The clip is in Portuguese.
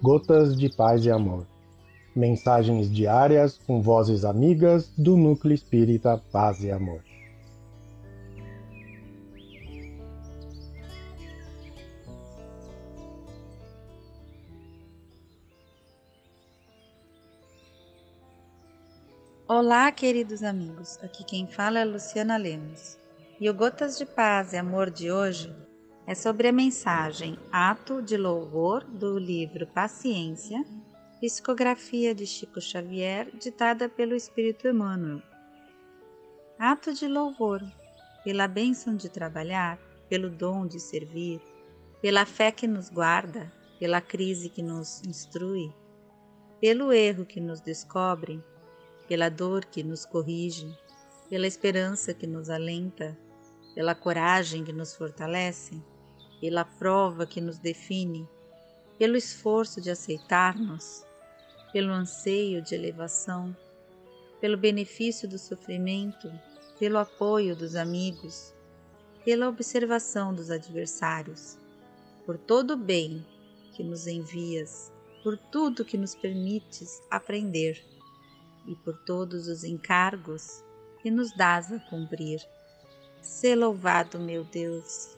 Gotas de Paz e Amor. Mensagens diárias com vozes amigas do Núcleo Espírita Paz e Amor. Olá, queridos amigos. Aqui quem fala é Luciana Lemos. E o Gotas de Paz e Amor de hoje é sobre a mensagem Ato de Louvor do livro Paciência, psicografia de Chico Xavier, ditada pelo Espírito Emmanuel. Ato de louvor, pela bênção de trabalhar, pelo dom de servir, pela fé que nos guarda, pela crise que nos instrui, pelo erro que nos descobre, pela dor que nos corrige, pela esperança que nos alenta, pela coragem que nos fortalece, pela prova que nos define, pelo esforço de aceitar-nos, pelo anseio de elevação, pelo benefício do sofrimento, pelo apoio dos amigos, pela observação dos adversários, por todo o bem que nos envias, por tudo que nos permites aprender e por todos os encargos que nos dás a cumprir. Sê louvado, meu Deus.